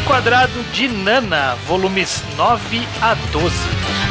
Reenquadrado de Nana, volumes 9 a 12.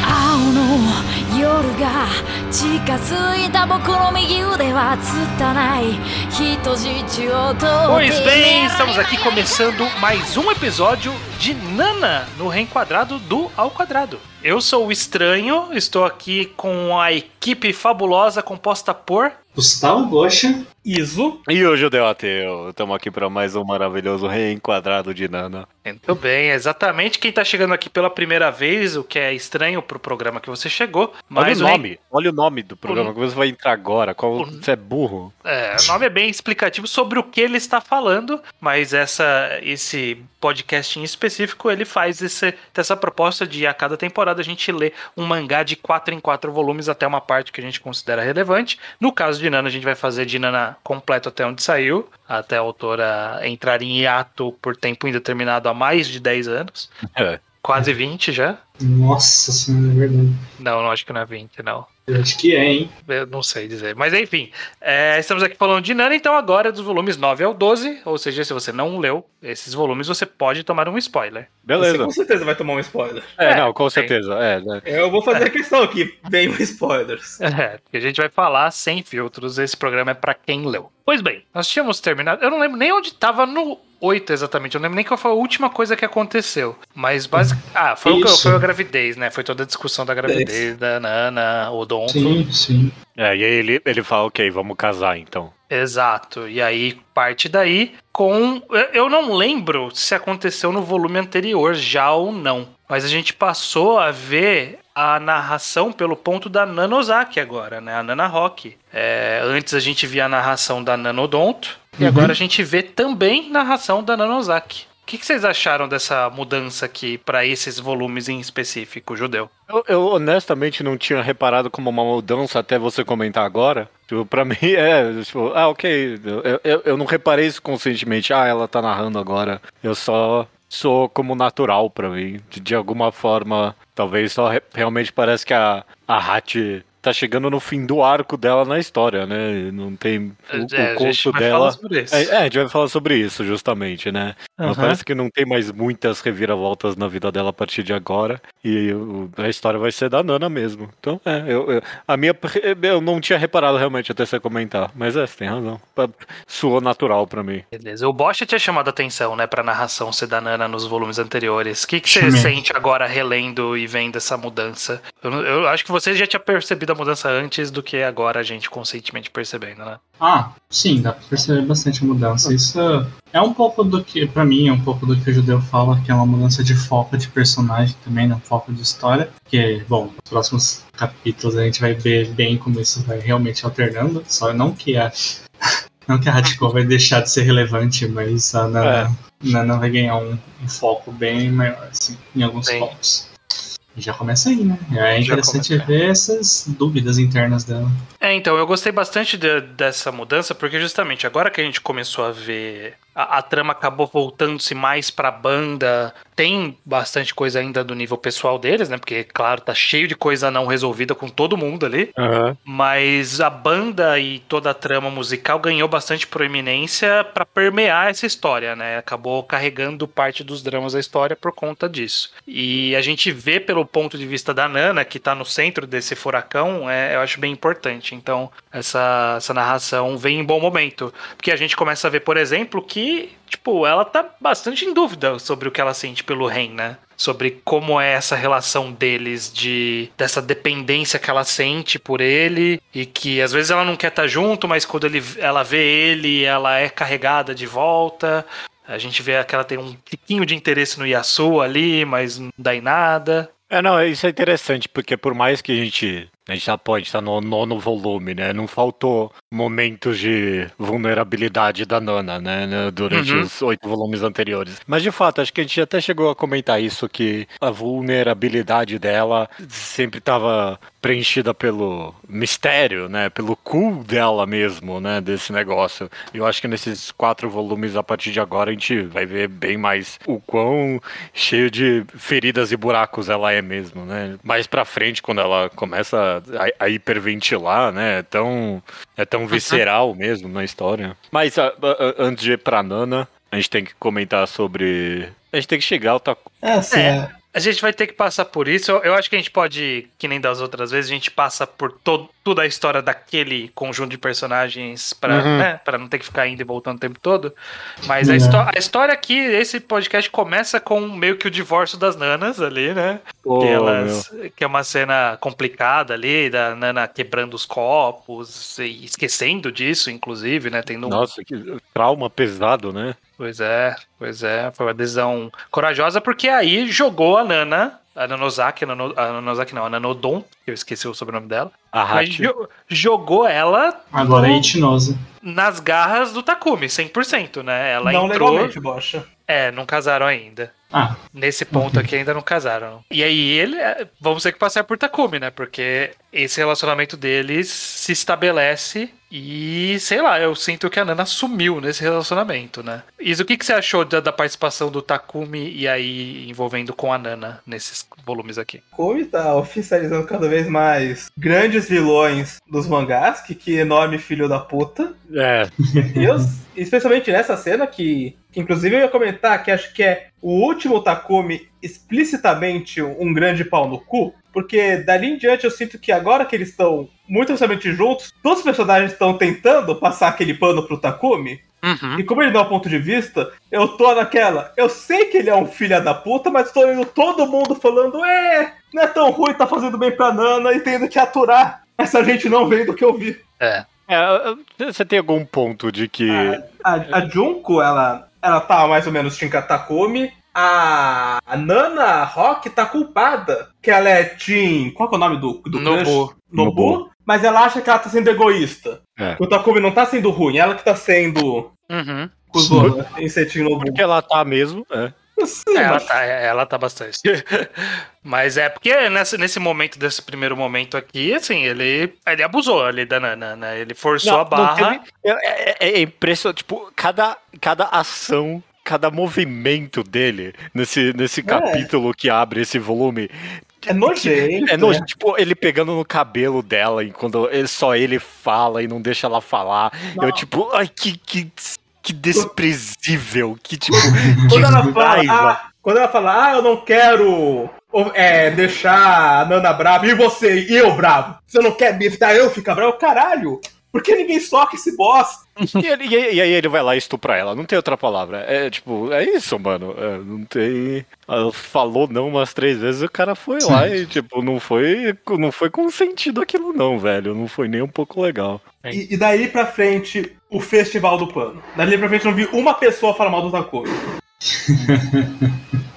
青の夜が近づいた僕の右腕は拙い人質を取って Pois bem, estamos aqui começando mais um episódio de Nana no Reenquadrado do Ao Quadrado. Eu sou o Estranho, estou aqui com a equipe fabulosa composta por. Gustavo Gosha. Iso. E o Judeu Ateu, estamos aqui para mais um maravilhoso reenquadrado de Nana. Muito bem, exatamente quem tá chegando aqui pela primeira vez, o que é estranho pro programa que você chegou. Mas olha o nome, olha o nome do programa que você vai entrar agora. Qual, Você é burro. É, o nome é bem explicativo sobre o que ele está falando, mas essa, esse podcast em específico ele faz esse, essa proposta de a cada temporada a gente lê um mangá de 4 em 4 volumes até uma parte que a gente considera relevante. No caso de Nana, a gente vai fazer de Nana completo até onde saiu, até a autora entrar em hiato por tempo indeterminado há mais de 10 anos. É. Quase 20 já. Nossa senhora, é verdade. Não, não acho que não é 20, não. Eu acho que é, hein? Eu não sei dizer. Mas enfim, é, estamos aqui falando de Nana, então agora dos volumes 9 ao 12. Ou seja, se você não leu esses volumes, você pode tomar um spoiler. Você Beleza. com certeza vai tomar um spoiler. É, É, não, com certeza. É, né? Eu vou fazer a questão aqui, bem spoilers. É, porque a gente vai falar sem filtros. Esse programa é pra quem leu. Pois bem, nós tínhamos terminado. Eu não lembro nem onde tava no 8 exatamente. Eu não lembro nem qual foi a última coisa que aconteceu. Mas basicamente. Ah, foi, o foi a gravidez, né? Foi toda a discussão da gravidez da Nana, o Dom. Sim, sim. É, e aí ele, ele fala, ok, vamos casar então. Exato. E aí parte daí com. eu- Eu não lembro se aconteceu no volume anterior já ou não. Mas a gente passou a ver a narração pelo ponto da Nanozaki agora, né? A Nana Rock. É, antes a gente via a narração da Nanodonto. E Uhum. agora a gente vê também narração da Nanozaki. O que, que vocês acharam dessa mudança aqui para esses volumes em específico, Judeu? Eu, eu honestamente não tinha reparado como uma mudança até você comentar agora. Tipo, pra mim é, tipo, ah, ok. Eu, eu, eu não reparei isso conscientemente. Ah, ela tá narrando agora. Eu só sou como natural pra mim. De, de alguma forma, talvez só re- realmente parece que a, a Hat tá chegando no fim do arco dela na história, né? Não tem o, É, o a gente conto vai dela. falar sobre isso. É, é, a gente vai falar sobre isso, justamente, né? Mas Aham. Parece que não tem mais muitas reviravoltas na vida dela a partir de agora. E o- a história vai ser da Nana mesmo. Então, é, eu, eu- a minha. Eu não tinha reparado realmente até você comentar. Mas é, você tem razão. Soou natural pra mim. Beleza. O Bosch tinha chamado a atenção, né, pra narração ser da Nana nos volumes anteriores. O que, que você sente agora relendo e vendo essa mudança? Eu, eu acho que você já tinha percebido a mudança antes do que agora a gente conscientemente percebendo, né? Ah, sim, dá pra perceber bastante a mudança. Isso é um pouco do que, pra mim, é um pouco do que o Judeu fala, que é uma mudança de foco de personagem também, não foco de história. Porque, bom, nos próximos capítulos a gente vai ver bem como isso vai realmente alternando. Só não que a. Não que a Hachiko vai deixar de ser relevante, mas a Nana, Nana vai ganhar um, um foco bem maior, assim, em alguns Sim. pontos. E já começa aí, né? É interessante ver essas dúvidas internas dela. É, então, eu gostei bastante de- dessa mudança, porque justamente agora que a gente começou a ver. A, a trama acabou voltando-se mais pra banda. Tem bastante coisa ainda do nível pessoal deles, né? Porque, claro, tá cheio de coisa não resolvida com todo mundo ali. Mas a banda e toda a trama musical ganhou bastante proeminência pra permear essa história, né? Acabou carregando parte dos dramas da história por conta disso. E a gente vê pelo ponto de vista da Nana, que tá no centro desse furacão, é, eu acho bem importante. Então, essa, essa narração vem em bom momento. Porque a gente começa a ver, por exemplo, que, tipo, ela tá bastante em dúvida sobre o que ela sente pelo Ren, né? sobre como é essa relação deles de dessa dependência que ela sente por ele e que às vezes ela não quer estar junto, mas quando ele, ela vê ele, ela é carregada de volta. A gente vê que ela tem um tiquinho de interesse no Yasuo ali, mas não dá em nada. É, não, isso é interessante, porque por mais que a gente. A gente já pode estar no nono volume, né? Não faltou momentos de vulnerabilidade da Nana, né? Durante Uhum. os oito volumes anteriores. Mas de fato, acho que a gente até chegou a comentar isso, que a vulnerabilidade dela sempre estava preenchida pelo mistério, né? Pelo cool dela mesmo, né? Desse negócio. E eu acho que nesses quatro volumes, a partir de agora, a gente vai ver bem mais o quão cheio de feridas e buracos ela é mesmo, né? Mais pra frente, quando ela começa a, a hiperventilar, né? É tão, é tão visceral mesmo na história. Mas a- a- a- antes de ir pra Nana, a gente tem que comentar sobre A gente tem que chegar ao Taku. É, assim, É. A gente vai ter que passar por isso. Eu, eu acho que a gente pode, que nem das outras vezes, a gente passa por todo, toda a história daquele conjunto de personagens pra, Uhum. né, pra não ter que ficar indo e voltando o tempo todo. Mas a, É. histó- a história aqui, esse podcast começa com meio que o divórcio das nanas ali, né? Pô, que, elas, que é uma cena complicada ali, da Nana quebrando os copos e esquecendo disso, inclusive, né? Tendo um Nossa, que trauma pesado, né? Pois é, pois é. Foi uma decisão corajosa, porque aí jogou a Nana, a Nanozaki, a, Nano, a Nanozaki não, a Nanodon, que eu esqueci o sobrenome dela. A Mas jo- jogou ela Agora no- é Itinosa. nas garras do Takumi, 100%, né? Ela não entrou. legalmente, bocha. É, não casaram ainda. Ah, Nesse ponto aqui ainda não casaram. E aí ele. é, Vamos ter que passar por Takumi, né? Porque esse relacionamento deles se estabelece e, sei lá, eu sinto que a Nana sumiu nesse relacionamento, né? Isa, o que, que você achou da, da participação do Takumi e aí envolvendo com a Nana nesses volumes aqui? Komi tá oficializando cada vez mais grandes vilões dos mangás, que, que enorme filho da puta. É, E eu, especialmente nessa cena que, que inclusive eu ia comentar que acho que é o último Takumi explicitamente um grande pau no cu, porque dali em diante eu sinto que agora que eles estão muito oficialmente juntos, todos os personagens estão tentando passar aquele pano pro Takumi, Uhum. e como ele dá um ponto de vista, eu tô naquela. Eu sei que ele é um filho da puta, mas tô vendo todo mundo falando: é, não é tão ruim, tá fazendo bem pra Nana e tendo que aturar essa gente não vendo o que eu vi. É. É, você tem algum ponto de que. A, a Junko, ela, ela tá mais ou menos Shinka Takumi. A, a Nana Rock tá culpada. Que ela é Team. Qual que é o nome do, do Nobu. Nobu. Nobu. Mas ela acha que ela tá sendo egoísta. É. O Takumi não tá sendo ruim, ela que tá sendo Uhum. cuzona Team Nobu. Porque ela tá mesmo. É. Sim, ela, mas- tá, ela tá bastante. Mas é porque nessa, nesse momento, desse primeiro momento aqui, assim, ele, ele abusou ali da Nana, né? Ele forçou a barra. teve- é, é, é impressionante. Tipo, cada, cada ação. Cada movimento dele nesse, nesse capítulo que abre esse volume É nojento. É nojo, né? tipo, ele pegando no cabelo dela e quando ele- só ele fala e não deixa ela falar. Eu, tipo, ai, que, que, que desprezível. Que, tipo, Quando ela que fala, raiva. ah, quando ela fala, ah, eu não quero é, deixar a Nana brava, e você, e eu bravo? Você não quer me evitar eu ficar bravo? Caralho! Por que ninguém soca esse bosta? E, ele- e- e aí ele vai lá e estupra ela. Não tem outra palavra. É tipo, é isso, mano. É, não tem. Ela falou não umas três vezes, o cara foi lá e, tipo, não foi, não foi consentido aquilo, não, velho. Não foi nem um pouco legal. E, e daí pra frente, o festival do pano. Dali pra frente, eu não vi uma pessoa falar mal do Takumi.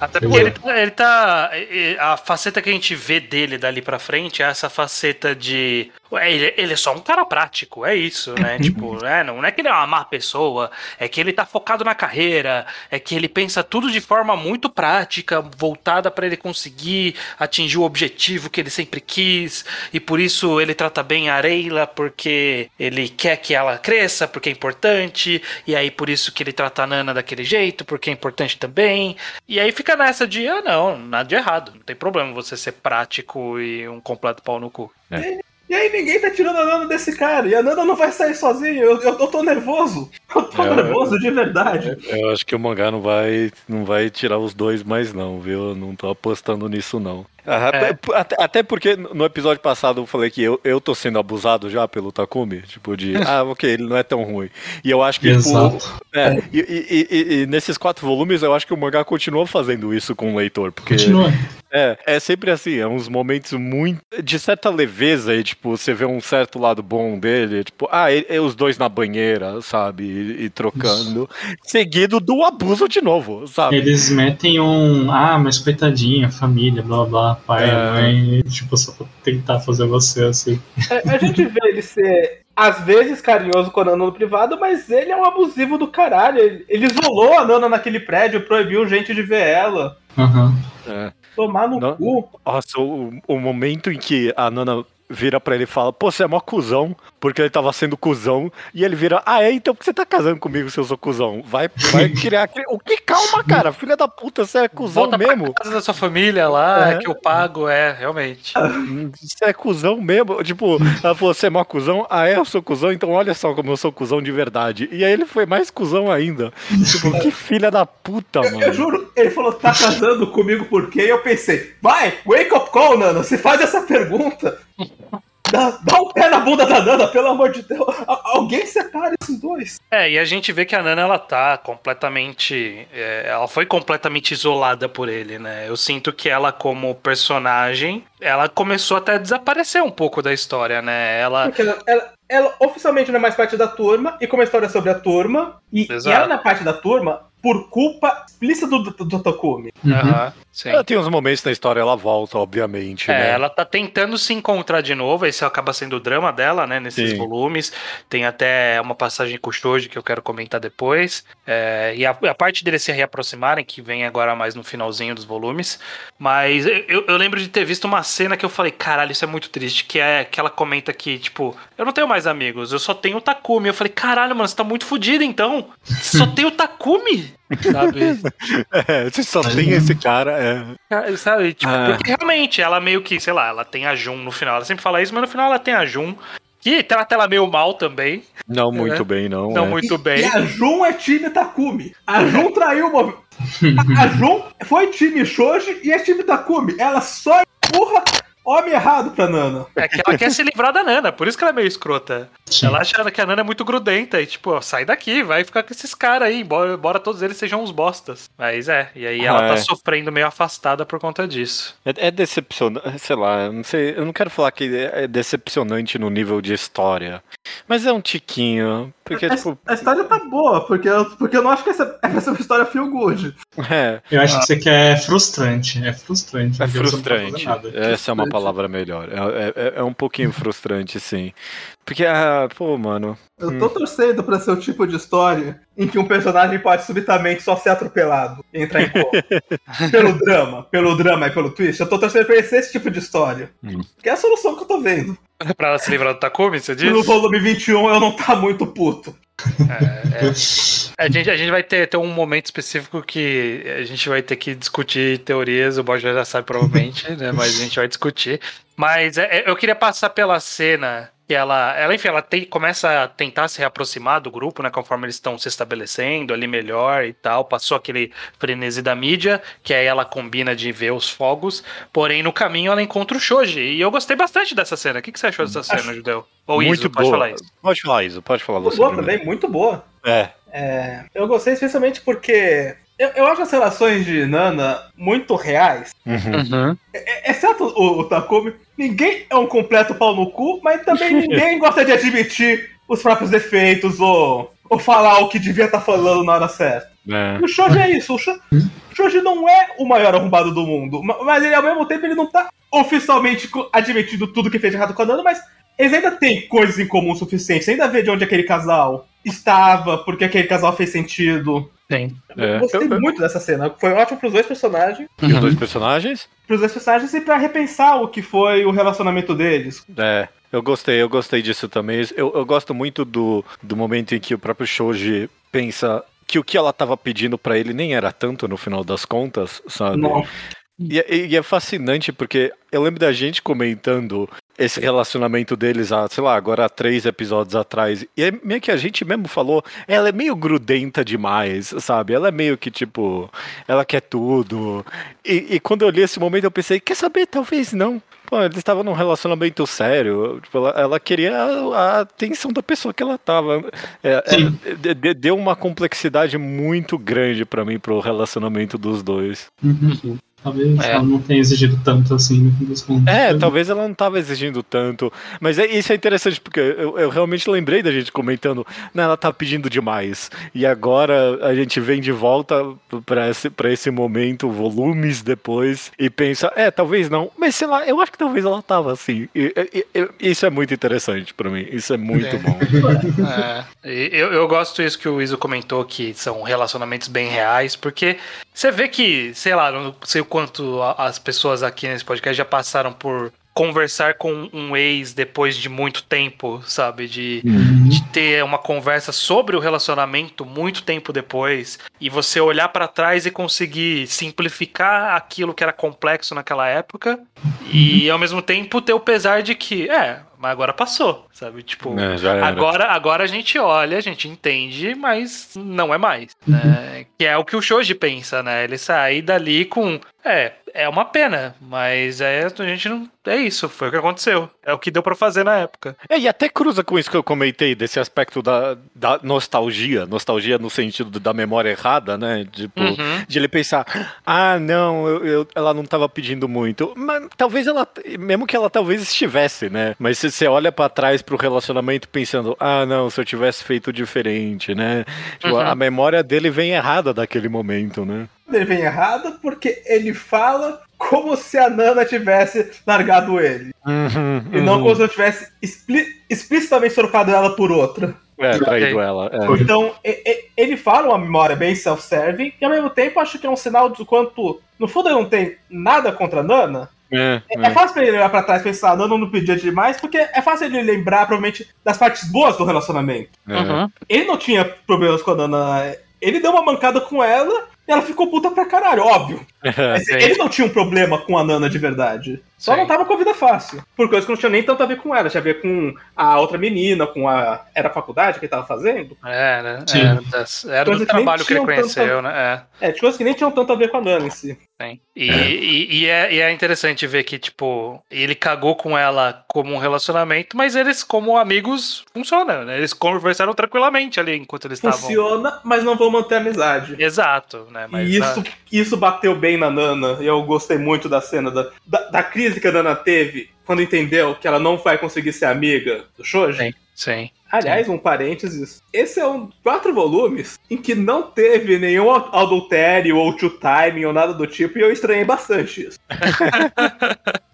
Até porque ele, tá- ele tá. A faceta que a gente vê dele dali pra frente é essa faceta de. Ele, ele é só um cara prático, é isso, né? tipo, é, não é que ele é uma má pessoa, é que ele tá focado na carreira, é que ele pensa tudo de forma muito prática, voltada pra ele conseguir atingir o objetivo que ele sempre quis, e por isso ele trata bem a Areila, porque ele quer que ela cresça, porque é importante, e aí por isso que ele trata a Nana daquele jeito, porque é importante também. E aí fica nessa de, ah, não, nada de errado. Não tem problema você ser prático e um completo pau no cu. E aí ninguém tá tirando a Nana desse cara. E a Nana não vai sair sozinha. Eu, eu, eu tô nervoso. Eu tô É, nervoso de verdade. Eu acho que o mangá não vai, não vai tirar os dois mais, não, viu? Eu não tô apostando nisso, não. É. Até, até porque no episódio passado eu falei que eu, eu tô sendo abusado já pelo Takumi. Tipo, de, ah, ok, ele não é tão ruim. E eu acho que, tipo, Exato. É, e, e- e- e nesses quatro volumes eu acho que o mangá continua fazendo isso com o leitor, porque Continua. é, é sempre assim, é uns momentos muito de certa leveza e tipo, você vê um certo lado bom dele, tipo, ah, e- os dois na banheira, sabe, e, e trocando, seguido do abuso de novo, sabe? Eles metem um. Ah, mas coitadinha, família, blá blá, pai, É. mãe, tipo, só pra tentar fazer você assim. É, A, gente vê ele ser, às vezes, carinhoso com a Nana no privado, mas ele é um abusivo do caralho. Ele, ele isolou a Nana naquele prédio, proibiu gente de ver ela. Aham. É. Tomar no Não. cu. Nossa, o, o momento em que a Nana vira pra ele e fala, pô, você é mó cuzão, porque ele tava sendo cuzão, e ele vira, ah, é, então por que você tá casando comigo se eu sou cuzão? Vai, vai criar... O que? Calma, cara, filha da puta, você é cuzão Volta mesmo? pra casa da sua família lá, É. que eu pago, é, realmente. Você é cuzão mesmo? Tipo, ela falou, você é mó cuzão? Ah, é, eu sou cuzão, então olha só como eu sou cuzão de verdade. E aí ele foi mais cuzão ainda. Tipo, que filha da puta, Eu, eu mano. juro, ele falou, tá casando comigo por quê? E eu pensei, vai, wake up call, Nana, se faz essa pergunta. Dá, dá um pé na bunda da Nana, pelo amor de Deus. Al- alguém separa esses dois. É, e a gente vê que a Nana, ela tá completamente. é, ela foi completamente isolada por ele, né? Eu sinto que ela, como personagem, ela começou até a desaparecer um pouco da história, né? Ela. Porque ela, ela- ela oficialmente não é mais parte da turma, e como a história é sobre a turma, e, e ela não é parte da turma por culpa explícita do, do, do Takumi. Uhum. Sim. Ela tem uns momentos na história, ela volta, obviamente, É, né? ela tá tentando se encontrar de novo, esse acaba sendo o drama dela, né, nesses Sim. volumes. Tem até uma passagem com o Shoji que eu quero comentar depois. É, e a, a parte deles se reaproximarem, que vem agora mais no finalzinho dos volumes. Mas eu, eu- lembro de ter visto uma cena que eu falei, caralho, isso é muito triste, que é que ela comenta que, tipo, eu não tenho mais amigos, eu só tenho o Takumi. Eu falei, caralho, mano, você tá muito fodido então. Só tem o Takumi, sabe? É, você só tem esse cara, é. Cara, Sabe, tipo, Ah. porque realmente ela meio que, sei lá, ela tem a Jun no final. Ela sempre fala isso, mas no final ela tem a Jun. Que trata ela meio mal também. Não muito É. bem, não. Não é. muito E bem. a Jun é time Takumi. A Jun traiu uma. A, a Jun foi time Shoji e é time Takumi. Ela só empurra homem errado pra Nana. É que ela quer se livrar da Nana, por isso que ela é meio escrota. Sim. Ela acha que a Nana é muito grudenta e, tipo, ó, sai daqui, vai ficar com esses caras aí, embora, embora todos eles sejam uns bostas. Mas é, e aí ela Ah, tá é. sofrendo meio afastada por conta disso. É, é decepcionante, sei lá, eu não sei, eu não quero falar que é decepcionante no nível de história, mas é um tiquinho, porque, A, tipo, a história tá boa, porque eu, porque eu não acho que essa, essa é uma história feel good. é, Eu acho que isso aqui é frustrante. É frustrante. é tá frustrante, essa é uma palavra melhor, é, é, é um pouquinho frustrante, sim, porque, ah, pô, mano, Eu tô torcendo pra ser o tipo de história em que um personagem pode subitamente só ser atropelado e entrar em coma. pelo drama, pelo drama e pelo twist. Eu tô torcendo pra ser esse tipo de história. Hum. Que é a solução que eu tô vendo. pra ela se livrar do Takumi, você diz? No volume 21 eu não tá muito puto. A gente, a gente vai ter, ter um momento específico que a gente vai ter que discutir teorias, o Borja já sabe provavelmente, né? Mas a gente vai discutir. Mas é, é, eu queria passar pela cena que ela, ela enfim, ela tem- começa a tentar se reaproximar do grupo, né? Conforme eles estão se estabelecendo ali melhor e tal. Passou aquele frenesi da mídia, que aí ela combina de ver os fogos. Porém, no caminho ela encontra o Shoji. E eu gostei bastante dessa cena. O que, que você achou dessa cena, Acho Judeu? Ou muito Iso, pode boa, falar isso. pode falar isso, pode falar Muito você boa primeiro. também, muito boa. é, É, eu gostei especialmente porque eu, eu acho as relações de Nana muito reais. uhum. É- Exceto o, o Takumi, ninguém é um completo pau no cu, mas também ninguém gosta de admitir os próprios defeitos ou, ou falar o que devia estar falando na hora certa. é. E o Shoji é isso. O o Shoji não é o maior arrombado do mundo, ma- mas ele ao mesmo tempo ele não tá oficialmente admitindo tudo que fez de errado com a Nana, mas eles ainda têm coisas em comum o suficiente. Você ainda vê de onde aquele casal estava, porque aquele casal fez sentido. Sim. É. Eu gostei muito dessa cena. Foi ótimo pros dois personagens. E os dois personagens? Pros dois personagens e pra repensar o que foi o relacionamento deles. É, eu gostei, eu gostei disso também. Eu, eu gosto muito do, do momento em que o próprio Shoji pensa que o que ela tava pedindo pra ele nem era tanto no final das contas, sabe? Não. E, é- e é fascinante porque eu lembro da gente comentando esse relacionamento deles há, sei lá, agora há três episódios atrás. E é meio que a gente mesmo falou, ela é meio grudenta demais, sabe? Ela é meio que tipo, ela quer tudo. E, e quando eu li esse momento eu pensei, quer saber? Talvez não. Pô, eles estavam num relacionamento sério. Tipo, ela, ela queria a, a atenção da pessoa que ela tava. É, é, de- de- deu uma complexidade muito grande pra mim pro relacionamento dos dois. Uhum. Talvez É. ela não tenha exigido tanto assim no fim dos contos. É, talvez ela não tava exigindo tanto. Mas é, isso é interessante, porque eu, eu realmente lembrei da gente comentando, não, ela tá pedindo demais. E agora a gente vem de volta pra esse, pra esse momento, volumes depois, e pensa, é, talvez não. Mas sei lá, eu acho que talvez ela tava assim. E- e- e- isso é muito interessante pra mim. Isso é muito É. bom. É, eu, eu gosto isso que o Iso comentou, que são relacionamentos bem reais, porque você vê que, sei lá, não sei o quanto as pessoas aqui nesse podcast já passaram por conversar com um ex depois de muito tempo, sabe? De, Uhum. de ter uma conversa sobre o relacionamento muito tempo depois e você olhar pra trás e conseguir simplificar aquilo que era complexo naquela época e ao mesmo tempo ter o pesar de que, é, mas agora passou, sabe? Tipo, É. Agora, agora a gente olha, a gente entende, mas não é mais. Né? Que é o que o Shoji pensa, né? Ele sai dali com. É, é uma pena, mas é, a gente não. É isso, foi o que aconteceu. É o que deu pra fazer na época. É, e até cruza com isso que eu comentei, desse aspecto da, da nostalgia. Nostalgia no sentido da memória errada, né? Tipo, Uhum. de ele pensar, ah, não, eu, eu- ela não tava pedindo muito. Mas talvez ela, mesmo que ela talvez estivesse, né? Mas se você olha pra trás pro relacionamento pensando, ah, não, se eu tivesse feito diferente, né? Tipo, Uhum. a memória dele vem errada daquele momento, né? Ele vem errado porque ele fala como se a Nana tivesse largado ele. E não como se eu tivesse expli- explicitamente trocado ela por outra. É, traído Ok. ela. é. Então, e- e- ele fala uma memória bem self-serving, e ao mesmo tempo acho que é um sinal do quanto, no fundo, ele não tem nada contra a Nana. É, É, é fácil pra ele olhar pra trás e pensar, a Nana não pedia demais, porque é fácil ele lembrar, provavelmente, das partes boas do relacionamento. é. Uhum. Ele não tinha problemas com a Nana. Ele deu uma mancada com ela ela ficou puta pra caralho, óbvio. Mas Sim. ele não tinha um problema com a Nana de verdade. Só Sim. não tava com a vida fácil. Por coisa que não tinha nem tanto a ver com ela. Tinha a ver com a outra menina, com a. Era a faculdade que ele tava fazendo? Era, Sim. era, das- era do que trabalho que ele conheceu, né? É. É, de coisas que nem tinham tanto a ver com a Nana em si. Sim. E, e, e é, e é interessante ver que, tipo, ele cagou com ela como um relacionamento, mas eles, como amigos, funcionam, né? Eles conversaram tranquilamente ali enquanto eles estavam. Funciona, mas não vão manter a amizade. Exato, né? Mas e isso, isso bateu bem na Nana. E eu gostei muito da cena da, da, da crise que a Nana teve quando entendeu que ela não vai conseguir ser amiga do Shoji. Sim. Sim. Aliás, um parênteses. Esse é um quatro volumes em que não teve nenhum adultério ou two timing ou nada do tipo, e eu estranhei bastante isso.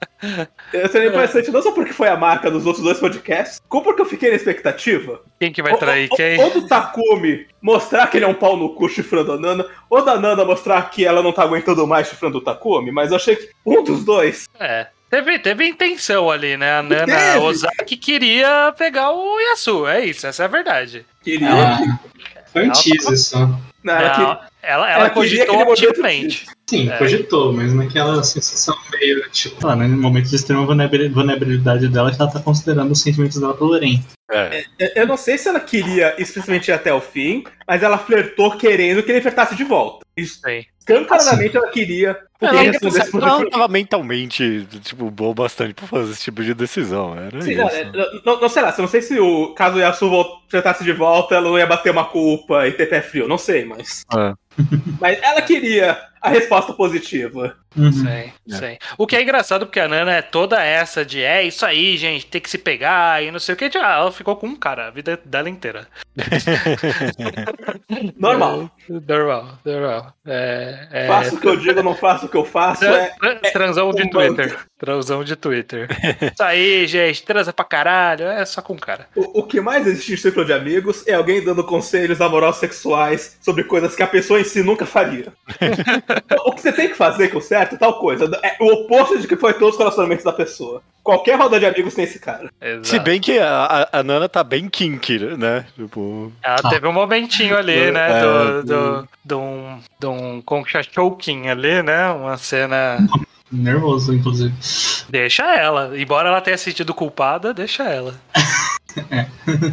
eu estranhei bastante não só porque foi a marca dos outros dois podcasts, como porque eu fiquei na expectativa. Quem que vai trair Ou- quem? Ou, do Takumi mostrar que ele é um pau no cu chifrando a Nana, ou da Nana mostrar que ela não tá aguentando mais chifrando o Takumi, mas eu achei que um dos dois. É. Teve, teve intenção ali, né? A Nana Teve. Ozaki queria pegar o Yasu. É isso, essa é a verdade. Queria. Ah, foi um teaser só. Não, ela que- Ela, ela, ela ela cogitou ativamente. Sim, É. cogitou, mas naquela sensação meio, tipo, lá, né, no momento de extrema vulnerabili- vulnerabilidade dela, que ela tá considerando os sentimentos dela pelo Eren. É. Eu- Eu não sei se ela queria especificamente ir até o fim, mas ela flertou querendo que ele flertasse de volta. Isso, Sim. escancaradamente ela queria. Porque Ela, ele respondesse por- ela tava mentalmente, tipo, boa bastante pra fazer esse tipo de decisão. Era Sim, isso. não, é, não, não sei lá, eu não sei se o caso o Yasu vol- flirtasse de volta, ela não ia bater uma culpa e ter pé frio, não sei, mas. É. Mas ela queria a resposta positiva. Uhum. Sim, É. sim. O que é engraçado porque a Nana é toda essa de é isso aí, gente, tem que se pegar e não sei o que. Ah, ela ficou com um cara a vida dela inteira. Normal. Normal, normal. É, é, Faço o que eu digo, não faço o que eu faço. Tran- É, tran- transão de um Twitter. Transão de Twitter. Isso aí, gente, transa pra caralho. É só com cara. o, o que mais existe em círculo de amigos é alguém dando conselhos amorosos sexuais sobre coisas que a pessoa em si nunca faria. o que você tem que fazer, que é o certo, tal coisa. É o oposto de que foi todos os relacionamentos da pessoa. Qualquer roda de amigos tem esse cara. Exato. Se bem que a, a- a Nana tá bem kinky, né? Tipo. Ela teve um momentinho ali, né? É, Do, do, de um. De um concha ali, né? Uma cena. Nervoso, inclusive. Deixa ela. Embora ela tenha se sentido culpada, deixa ela.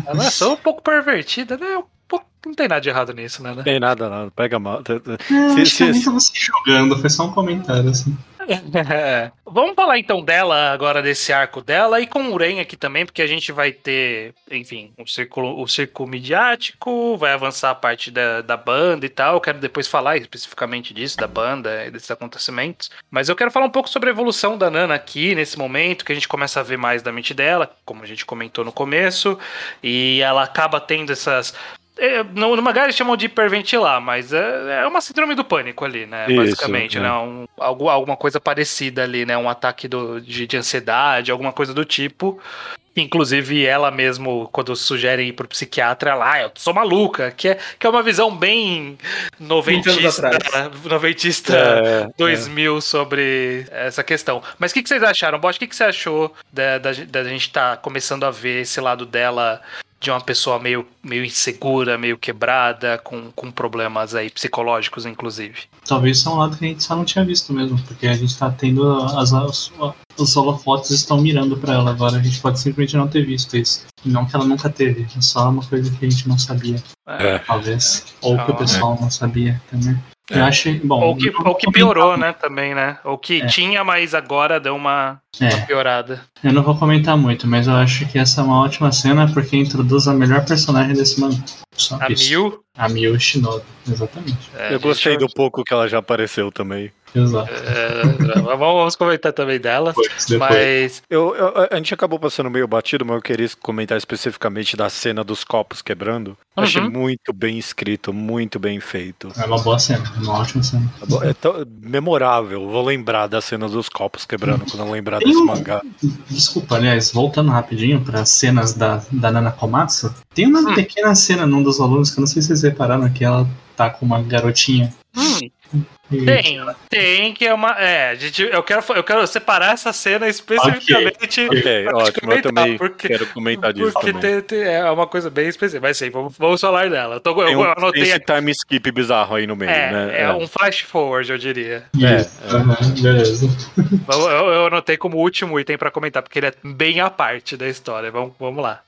Ela é só um pouco pervertida, né? Um pouco- Não tem nada de errado nisso, né? Não tem nada lá, pega mal. Não, Se- acho que eu nem se- tava se julgando, foi só um comentário, assim. É. Vamos falar então dela agora, desse arco dela, e com o Uren aqui também, porque a gente vai ter, enfim, o círculo, o círculo midiático, vai avançar a parte da, da banda e tal. Eu quero depois falar especificamente disso, da banda e desses acontecimentos. Mas eu quero falar um pouco sobre a evolução da Nana aqui, nesse momento, que a gente começa a ver mais da mente dela, como a gente comentou no começo, e ela acaba tendo essas no, no mangá eles chamam de hiperventilar, mas é, é uma síndrome do pânico ali, né? Isso, basicamente, é. né? Um, algo, alguma coisa parecida ali, né? Um ataque do, de, de ansiedade, alguma coisa do tipo. Inclusive, ela mesmo, quando sugerem ir pro psiquiatra, ela, ah, eu sou maluca, que é, que é uma visão bem 20 anos noventista, noventista É, 2000 sobre essa questão. Mas o que, que vocês acharam, Bosch? O que, que você achou da, da, da gente estar começando a ver esse lado dela de uma pessoa meio, meio insegura, meio quebrada, com, com problemas aí psicológicos, inclusive? Talvez isso é um lado que a gente só não tinha visto mesmo, porque a gente tá tendo as, as- os holofotes estão mirando pra ela agora, a gente pode simplesmente não ter visto isso. Não que ela nunca teve, é só uma coisa que a gente não sabia, É. talvez. Ou que o Ah, pessoal não sabia também. Eu É. acho, bom. Ou que, eu ou que piorou, né, também, né? Ou que É. tinha, mas agora deu uma É, piorada. eu não vou comentar muito, mas eu acho que essa é uma ótima cena porque introduz a melhor personagem desse mangá. A isso. Mil. A Mil Shinoda, exatamente. é, Eu gostei do pouco que ela já apareceu também. Exato. É, vamos, vamos comentar também dela. Depois, depois. Mas Eu, eu- a gente acabou passando meio batido, mas eu queria comentar especificamente da cena dos copos quebrando. Uhum. Achei muito bem escrito, muito bem feito. É uma boa cena, uma ótima cena. É tão memorável. Vou lembrar da cena dos copos quebrando quando eu lembrar Tem um- mangá. Desculpa, aliás, voltando rapidinho para as cenas da, da Nana Komatsu, tem uma Hum. pequena cena num dos alunos que eu não sei se vocês repararam que ela tá com uma garotinha. hum, E- tem, tem que é uma. É, gente, eu, quero, eu quero separar essa cena especificamente. Ok, pra te ótimo. Eu também porque- quero comentar disso Porque também. tem- tem- é uma coisa bem específica. Mas sim, vamos, vamos falar dela. Eu, tô, Tem, um, eu tem anotei esse aqui. time skip bizarro aí no meio, É, né? é um flash forward, eu diria. Isso, É, aham, beleza. Eu, eu- eu anotei como último item pra comentar, porque ele é bem a parte da história. Vamos, vamos lá.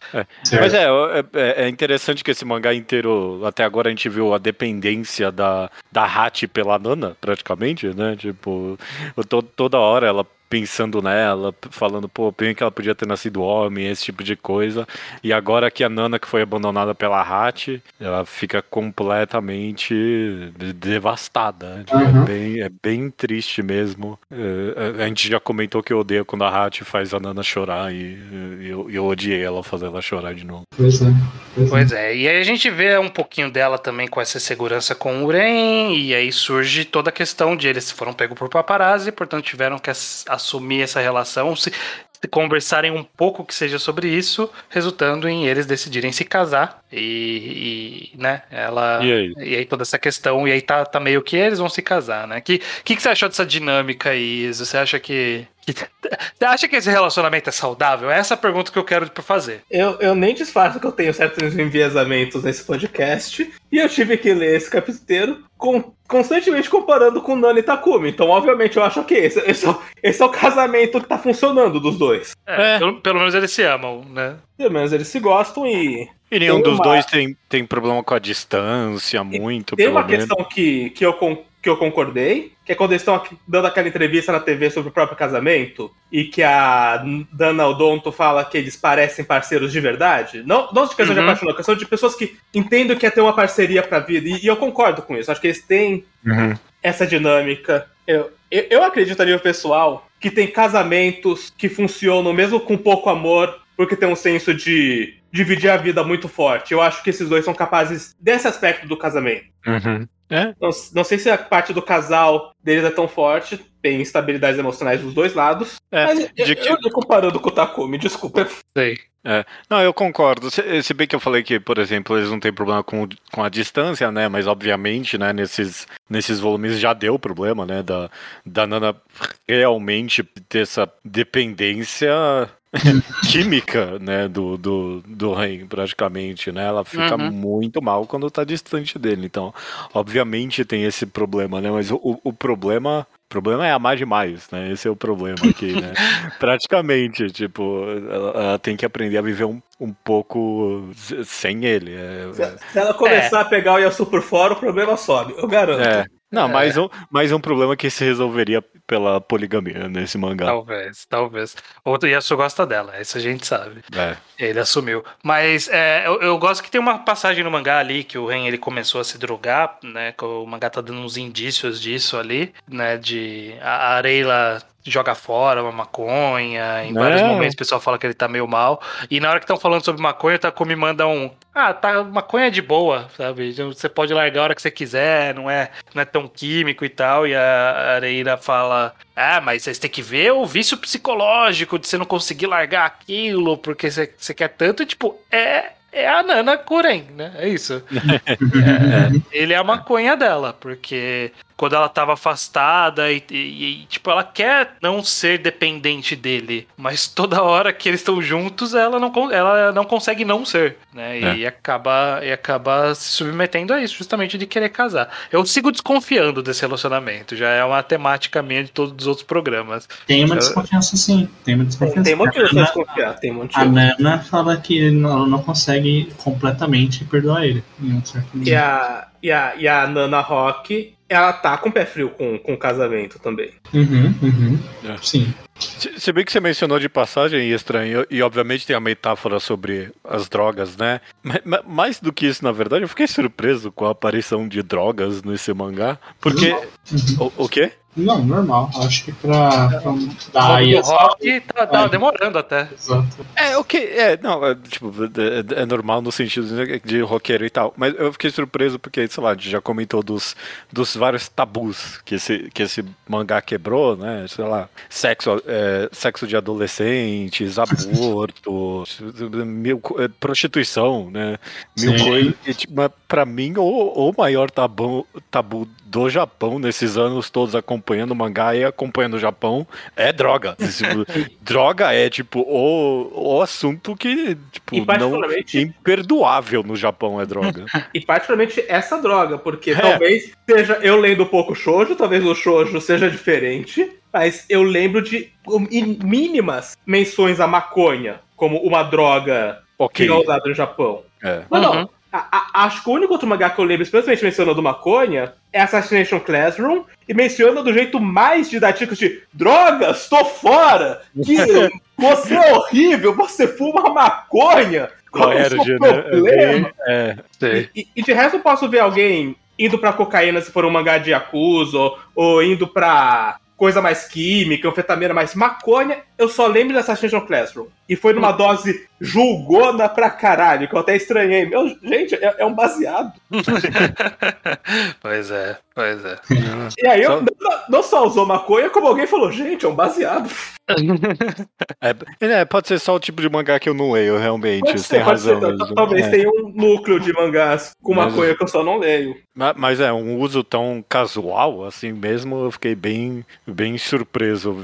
Certo. Mas é, é, é interessante que esse mangá inteiro, até agora a gente viu a dependência da, da Hachi pela Nana, praticamente, né? Tipo, toda hora ela pensando nela, falando, pô, bem que ela podia ter nascido homem, esse tipo de coisa. E agora que a Nana, que foi abandonada pela Hachi, ela fica completamente de- devastada. Uhum. É, bem, é bem triste mesmo. É, a gente já comentou que eu odeio quando a Hachi faz a Nana chorar e, eu, eu odiei ela fazer ela chorar de novo. Pois é. Pois é. Pois é, e aí a gente vê um pouquinho dela também com essa segurança com o Uren, e aí surge toda a questão de eles foram pegos por paparazzi, portanto tiveram que assumir essa relação, se, conversarem um pouco que seja sobre isso, resultando em eles decidirem se casar, e, e, né, ela... E aí? E aí toda essa questão, e aí tá, tá meio que eles vão se casar, né? Que que, que você achou dessa dinâmica aí, Isa? Você acha que, que- Você acha que esse relacionamento é saudável? Essa é a pergunta que eu quero fazer. Eu, eu nem disfarço que eu tenho certos enviesamentos nesse podcast. E eu tive que ler esse capítulo inteiro com- constantemente comparando com Nani e Takumi. Então, obviamente, eu acho que esse, esse, é, o- esse é o casamento que tá funcionando dos dois. É, É. Pelo, pelo menos eles se amam, né? Pelo menos eles se gostam e. E nenhum Tem dos uma- dois tem, tem problema com a distância, muito, Tem pelo uma menos. questão que, que, eu, con- que eu concordei, que é quando eles estão aqui dando aquela entrevista na TV sobre o próprio casamento, e que a Dana Odonto fala que eles parecem parceiros de verdade. Não, não de questão de Uhum. apaixonado, questão de pessoas que entendem que é ter uma parceria pra vida. E, e eu concordo com isso. Acho que eles têm Uhum. essa dinâmica. Eu, eu, eu acredito a nível pessoal que tem casamentos que funcionam mesmo com pouco amor, porque tem um senso de dividir a vida muito forte. Eu acho que esses dois são capazes desse aspecto do casamento. Uhum. É, Não, não sei se a parte do casal deles é tão forte, tem instabilidades emocionais dos dois lados. É, mas eu, de eu, que- eu comparando com o Takumi, desculpa. Sei. Não, eu concordo. Se, se bem que eu falei que, por exemplo, eles não têm problema com, com a distância, né? Mas obviamente, né, nesses, nesses volumes já deu problema, né? Da, da Nana realmente ter essa dependência química, né, do, do, do Ren, praticamente, né? Ela fica Uhum. muito mal quando tá distante dele. Então, obviamente tem esse problema, né? Mas o, o, problema. O problema é amar demais, né? Esse é o problema aqui, né? Praticamente, tipo, ela, ela tem que aprender a viver um, um pouco sem ele. É, Se, se ela começar a pegar o Yasu por fora, o problema sobe, eu garanto. é. Não, É. mais, um, mais um problema que se resolveria pela poligamia nesse mangá. Talvez, talvez. O Yasuo gosta dela, isso a gente sabe. É. Ele assumiu. Mas é, eu, eu gosto que tem uma passagem no mangá ali que o Ren ele começou a se drogar, né? Que o mangá tá dando uns indícios disso ali, né? De a Areila joga fora uma maconha. Em vários É. momentos o pessoal fala que ele tá meio mal. E na hora que estão falando sobre maconha, o Takumi manda um. Ah, tá, maconha é de boa, sabe? Você pode largar a hora que você quiser, não é, não é tão químico e tal. E a Areira fala: Ah, mas vocês têm que ver o vício psicológico de você não conseguir largar aquilo porque você, você quer tanto. E, tipo, é. É a Nana Kuren, né? É isso. Ele é a maconha dela, porque quando ela tava afastada e, e- e, tipo, ela quer não ser dependente dele, mas toda hora que eles estão juntos, ela não, ela não consegue não ser, né? E, acaba, e acaba se submetendo a isso, justamente de querer casar. Eu sigo desconfiando desse relacionamento, já é uma temática minha de todos os outros programas. Tem uma desconfiança sim. Tem uma Tem, desconfiança. tem motivo a, pra desconfiar, tem a motivo. Nana fala que não- ela não consegue completamente perdoar ele. em um certo E nível. a, e, a, e a Nana Rock, ela tá com o pé frio com, com o casamento também. Uhum, uhum. É. Sim. Se, se bem que você mencionou de passagem estranho, e obviamente tem a metáfora sobre as drogas, né? Ma- ma- mais do que isso, na verdade, eu fiquei surpreso com a aparição de drogas nesse mangá. Porque. Uhum. O, o quê? Não, normal. Acho que pra, pra O dar aí essa- rock tá, tá É. demorando até. Exato. É, ok, é, não, é, tipo, é, é normal no sentido de, de roqueiro e tal, mas eu fiquei surpreso porque, sei lá, a gente já comentou dos, dos vários tabus que esse, que esse mangá quebrou, né, sei lá, sexo, é, sexo de adolescentes, aborto, mil, é, prostituição, né, mil Sim. coisas, e, tipo, mas pra mim, o, o maior tabu, tabu do Japão nesses anos todos acompanhando o mangá e acompanhando o Japão é droga. Tipo, droga é, tipo, o, o assunto que, tipo, E não, imperdoável no Japão é droga. E particularmente essa droga, porque É. talvez seja eu lendo um pouco shoujo, talvez o shoujo seja diferente, mas eu lembro de mínimas menções à maconha como uma droga ok. que é usada no Japão. É. Mas Uhum. A- a- acho que o único outro mangá que eu lembro, especialmente mencionando maconha, é Assassination Classroom, e menciona do jeito mais didático de drogas, tô fora! Que você é horrível, você fuma maconha! Qual é o seu problema? É, Sei. E, e de resto eu posso ver alguém indo pra cocaína se for um mangá de Yakuza, ou, ou indo pra coisa mais química, anfetamina mais maconha, eu só lembro de Assassination Classroom. E foi numa dose julgona pra caralho, que eu até estranhei. Meu, gente, é, é um baseado. pois é, pois é. E aí eu Só- não, não só usou maconha, como alguém falou, gente, é um baseado. é, é, pode ser só o tipo de mangá que eu não leio, realmente. Pode Você ser, tem pode ser. razão. mesmo. Talvez É. tenha um núcleo de mangás com Mas- maconha que eu só não leio. Ma- Mas é, um uso tão casual assim mesmo, eu fiquei bem, bem surpreso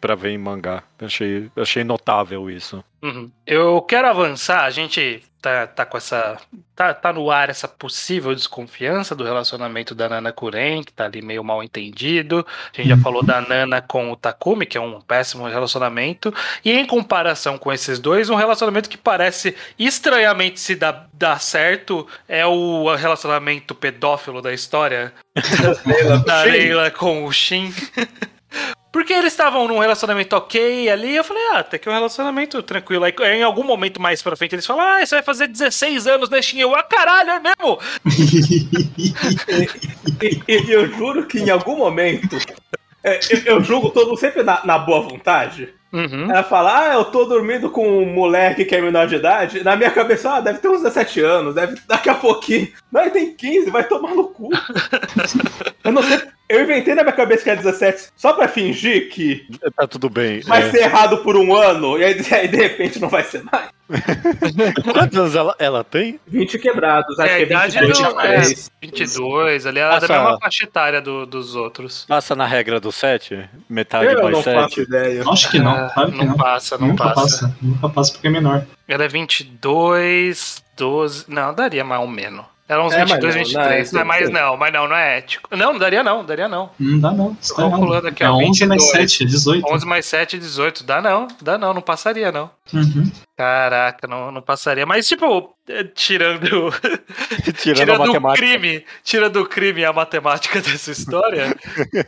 pra ver em mangá. Achei, achei notável isso. Uhum. Eu quero avançar, a gente tá, tá com essa. Tá, tá no ar essa possível desconfiança do relacionamento da Nana Kuren, que tá ali meio mal entendido. A gente já falou da Nana com o Takumi, que é um péssimo relacionamento. E em comparação com esses dois, um relacionamento que parece estranhamente se dar, dar certo é o relacionamento pedófilo da história da Leila com o Shin. Porque eles estavam num relacionamento ok ali, eu falei, ah, até que um relacionamento tranquilo. Aí em algum momento mais pra frente eles falam, ah, você vai fazer 16 anos, né, Shin? Eu, ah, caralho, é mesmo? E, e eu juro que em algum momento. é, eu, eu julgo todo sempre na, na boa vontade. Uhum. Ela fala, ah, eu tô dormindo com um moleque que é menor de idade. Na minha cabeça, ah, deve ter uns 17 anos, deve daqui a pouquinho. Não, ele tem 15, vai tomar no cu. eu não sei. Eu inventei na minha cabeça que é 17 só pra fingir que Tá tudo bem. vai é. ser errado por um ano, e aí, aí, de repente não vai ser mais. Quantos anos ela, ela tem? 20 quebrados, acho É, a que é idade 22 do- a mais. 22, ali ela é da Essa- mesma faixa etária do- dos outros. Passa na regra do 7? Metade Eu mais não faço 7? ideia. Acho que não, claro que não não. passa, não Nunca passa. passa. Nunca passa porque é menor. Ela é 22, 12. Não, daria mais ou menos. Era uns É, mas 22, não, 23. não Não, é- é mais não, mas não, não é ético. Não, não daria não, daria não. Não dá não. Tô calculando errado. aqui, é ó, 11 mais 22. 7, é 18. 11 mais 7, 18. Dá não, dá não, não passaria não. Uhum. Caraca, não, não passaria. Mas, tipo, tirando. Tirando, tirando a o crime, tirando o crime e a matemática dessa história,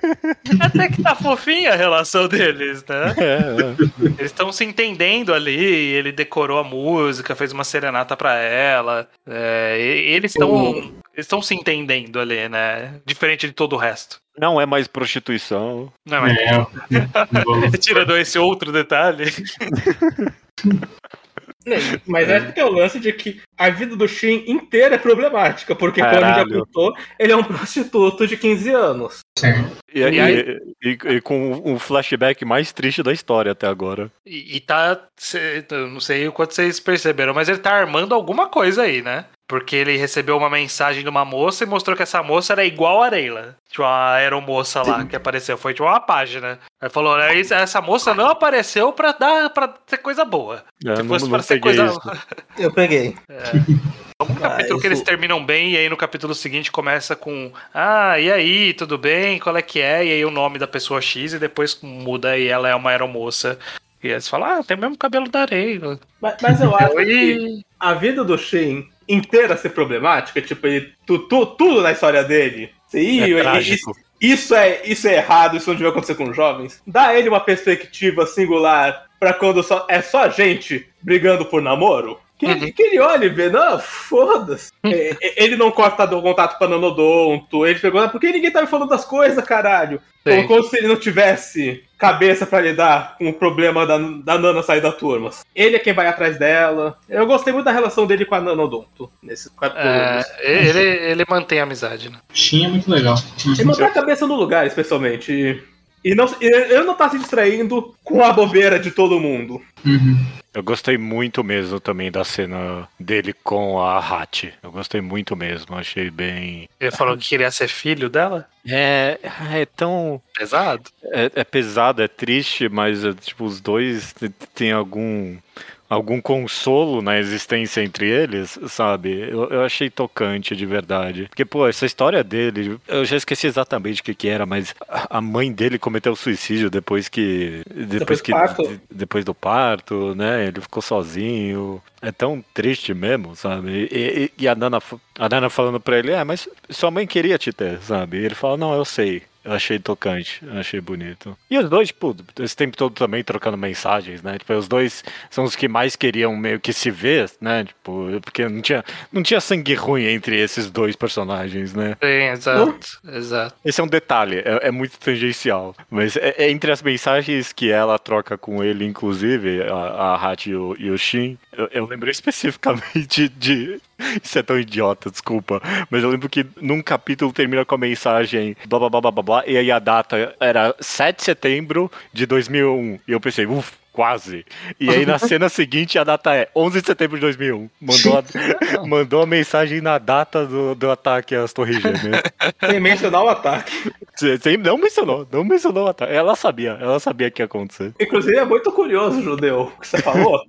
até que tá fofinha a relação deles, né? É, é. Eles estão se entendendo ali, ele decorou a música, fez uma serenata pra ela. é, e- eles estão. Eles estão se entendendo ali, né? Diferente de todo o resto. Não é mais prostituição. Não, É, eu vou- tirando esse outro detalhe. Mas é porque é o lance de que a vida do Shin inteira é problemática, porque como a gente já Caralho. contou, ele é um prostituto de 15 anos. certo. E, E aí- e- e com o flashback mais triste da história até agora. E, e tá. cê- não sei o quanto vocês perceberam, mas ele tá armando alguma coisa aí, né? Porque ele recebeu uma mensagem de uma moça e mostrou que essa moça era igual a Areila. Tipo, a aeromoça lá que apareceu. Foi tipo uma página. Aí falou: "É isso- essa moça não apareceu pra dar pra ter coisa boa. É, Se fosse não pra ser coisa. isso. Eu peguei. Um capítulo Ah, que eles terminam bem, e aí no capítulo seguinte começa com Ah, e aí, tudo bem? Qual é que é? E aí o nome da pessoa X, e depois muda e ela é uma aeromoça. E eles falam, ah, tem o mesmo cabelo da areia. Mas, mas eu acho que a vida do Shin inteira ser problemática, tipo, ele, tu, tu- tudo na história dele. Sim, É isso, trágico. isso é, isso é errado, isso não devia acontecer com jovens. Dá ele uma perspectiva singular pra quando só, é só gente brigando por namoro. Que, ele, Uhum. que ele olha e vê, não, foda-se. É, é, ele não corta do contato pra Nanodonto. Ele pergunta, por que ninguém tá me falando das coisas, caralho? Sim. Como, como se ele não tivesse cabeça pra lidar com o problema da, da Nana sair da turma. Ele é quem vai atrás dela. Eu gostei muito da relação dele com a Nanodonto. Nesse. É, ele, ele mantém a amizade, né? Shin é muito legal. Ele manter a cabeça no lugar, especialmente. E, não, ele não tá se distraindo com a bobeira de todo mundo. Uhum. Eu gostei muito mesmo também da cena dele com a Hat. Eu gostei muito mesmo, achei bem. Ele falou que queria ser filho dela? É, é tão. Pesado? É, é pesado, é triste, mas é, tipo, os dois têm algum. Algum consolo na existência entre eles, sabe? Eu, eu achei tocante de verdade. Porque, pô, essa história dele, eu já esqueci exatamente o que, que era, mas a mãe dele cometeu suicídio depois que. Depois, Depois do que. parto. de- depois do parto, né? Ele ficou sozinho. É tão triste mesmo, sabe? E, e- e a, Nana, a Nana falando pra ele, é, mas sua mãe queria te ter, sabe? E ele fala, não, eu sei. Eu achei tocante, achei bonito. E os dois, tipo, esse tempo todo também trocando mensagens, né? Tipo, os dois são os que mais queriam meio que se ver, né? Tipo, porque não tinha, não tinha sangue ruim entre esses dois personagens, né? Sim, exato. Exato. Esse é um detalhe, é, é muito tangencial. Mas é, é entre as mensagens que ela troca com ele, inclusive, a, a Hat e o, e o Shin, eu, eu lembro especificamente de. Isso é tão idiota, desculpa. Mas eu lembro que num capítulo termina com a mensagem blá blá blá blá blá, blá e aí a data era 7 de setembro de 2001. E eu pensei, uff. Quase. E aí na cena seguinte a data é 11 de setembro de 2001. Mandou a, mandou a mensagem na data do, do ataque às Torres Gêmeas. Sem mencionar o ataque. Não mencionou, não mencionou o ataque. Ela sabia, ela sabia que ia acontecer. Inclusive é muito curioso, Judeu, o que você falou.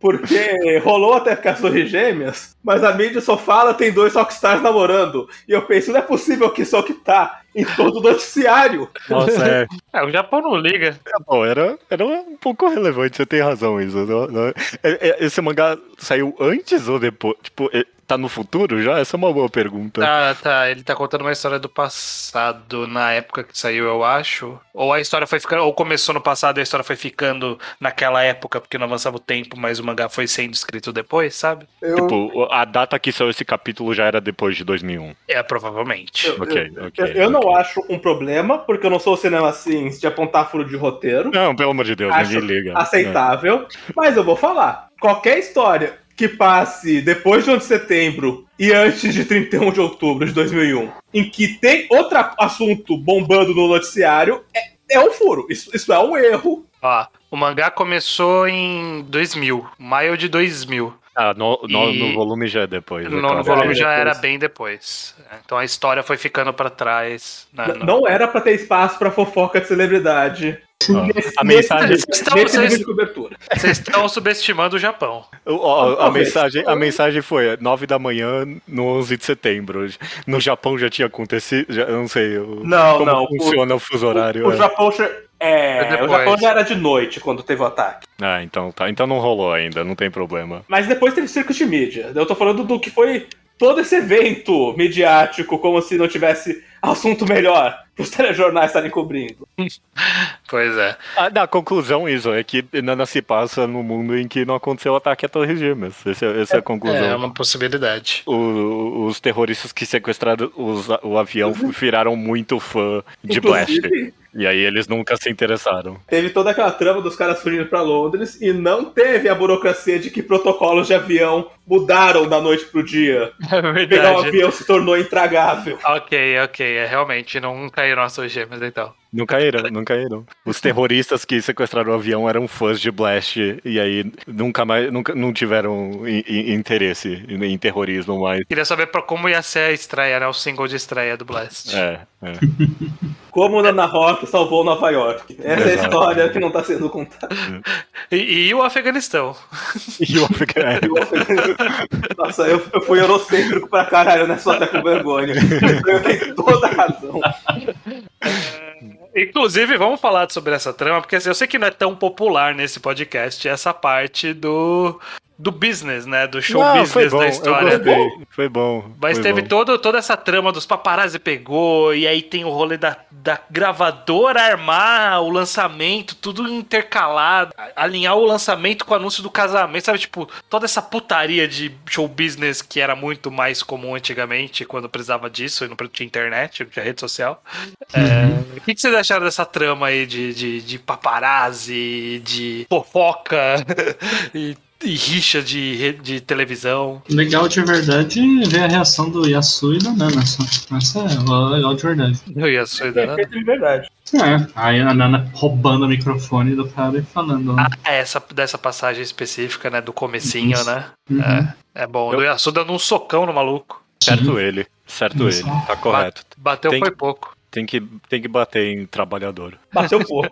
Porque rolou até torres gêmeas, mas a mídia só fala tem dois rockstars namorando. E eu penso, não é possível que isso é o que tá em todo o noticiário. Nossa, é. É, o Japão não liga. Bom, era, era um pouco relevante, você tem razão, isso. Não- não- é- é- esse mangá saiu antes ou depois? Tipo, é- tá no futuro já? Essa é uma boa pergunta. Tá, tá. Ele tá contando uma história do passado na época que saiu, eu acho. Ou a história foi ficando. Ou começou no passado e a história foi ficando naquela época, porque não avançava o tempo, mas o mangá foi sendo escrito depois, sabe? Eu, Tipo, a data que saiu esse capítulo já era depois de 2001. É, provavelmente. eu, ok, eu- ok, eu- eu não acho um problema, porque eu não sou cinema assim de apontar furo de roteiro. Não, pelo amor de Deus, Acho ninguém liga. aceitável. Mas eu vou falar. Qualquer história que passe depois de 11 de setembro e antes de 31 de outubro de 2001, em que tem outro assunto bombando no noticiário, é, é um furo. Isso, isso é um erro. Ó, o mangá começou em 2000, maio de 2000. Ah, no, no, E- no volume já é depois. é No, claro. no volume é já depois. era bem depois. Então a história foi ficando pra trás. na- N- na- Não era pra ter espaço pra fofoca de celebridade. Ó, Nesse, a mensagem- nesse, Vocês estão- nesse vocês- de cobertura. Vocês estão subestimando o Japão. O- ó, a, mensagem, a mensagem foi 9 da manhã no 11 de setembro. No Japão já tinha acontecido, já, eu não sei o- Não, como não. funciona o, fuso horário. O, é. Japão É, Foi o depois. Japão já era de noite quando teve o ataque. Ah, então tá. Então não rolou ainda, não tem problema. Mas depois teve circuit media. Eu tô falando do que foi todo esse evento midiático, como se não tivesse assunto melhor para os telejornais estarem cobrindo. Pois é. Ah, na conclusão, isso, é que Nana se passa no mundo em que não aconteceu o ataque a Torres Gêmeas. Essa, essa é a conclusão. É uma possibilidade. O- os terroristas que sequestraram os- o avião viraram muito fã de Blast. Inclusive, E aí eles nunca se interessaram. teve toda aquela trama dos caras fugindo para Londres e não teve a burocracia de que protocolos de avião mudaram da noite pro dia. É Pegar o verdade. avião se tornou intragável. Ok, ok. É, realmente, não caíram as suas gêmeas então. Não caíram, não caíram. Os terroristas que sequestraram o avião eram fãs de Blast e aí nunca mais, nunca, não tiveram interesse em, em terrorismo mais. Queria saber pra como ia ser a estreia, né? O single de estreia do Blast. É, é. Como o Nana Rock salvou Nova York. Essa é a Exato. história que não tá sendo contada. E, e o Afeganistão. E o é. Nossa, eu, eu fui eurocêntrico pra caralho nessa até com vergonha. Eu tenho toda a razão. Inclusive, vamos falar sobre essa trama, porque assim, eu sei que não é tão popular nesse podcast essa parte do, do business, né? Do show Não, business foi bom, da eu história. gostei. Foi bom. Mas foi teve bom. todo, toda essa trama dos paparazzi pegou, e aí tem o rolê da, da gravadora armar o lançamento, tudo intercalado, alinhar o lançamento com o anúncio do casamento, sabe? Tipo, toda essa putaria de show business que era muito mais comum antigamente, quando precisava disso e não tinha internet, não tinha rede social. É, o que, que vocês acharam dessa trama aí de, de, de paparazzi, de fofoca e, e rixa de, de televisão? Legal de verdade é ver a reação do Yasu e da Nana. Essa é legal de verdade. Eu ia ser, né? Perfeito de verdade. É, aí a Nana roubando o microfone do cara e falando. né? Ah, essa, dessa passagem específica, né? Do comecinho, Isso. né? Uhum. É, é bom. O Yasu dando um socão no maluco. Certo ele, certo Isso. ele, tá correto. Bateu Tem- foi pouco. Tem que, tem que bater em trabalhador. Bateu pouco.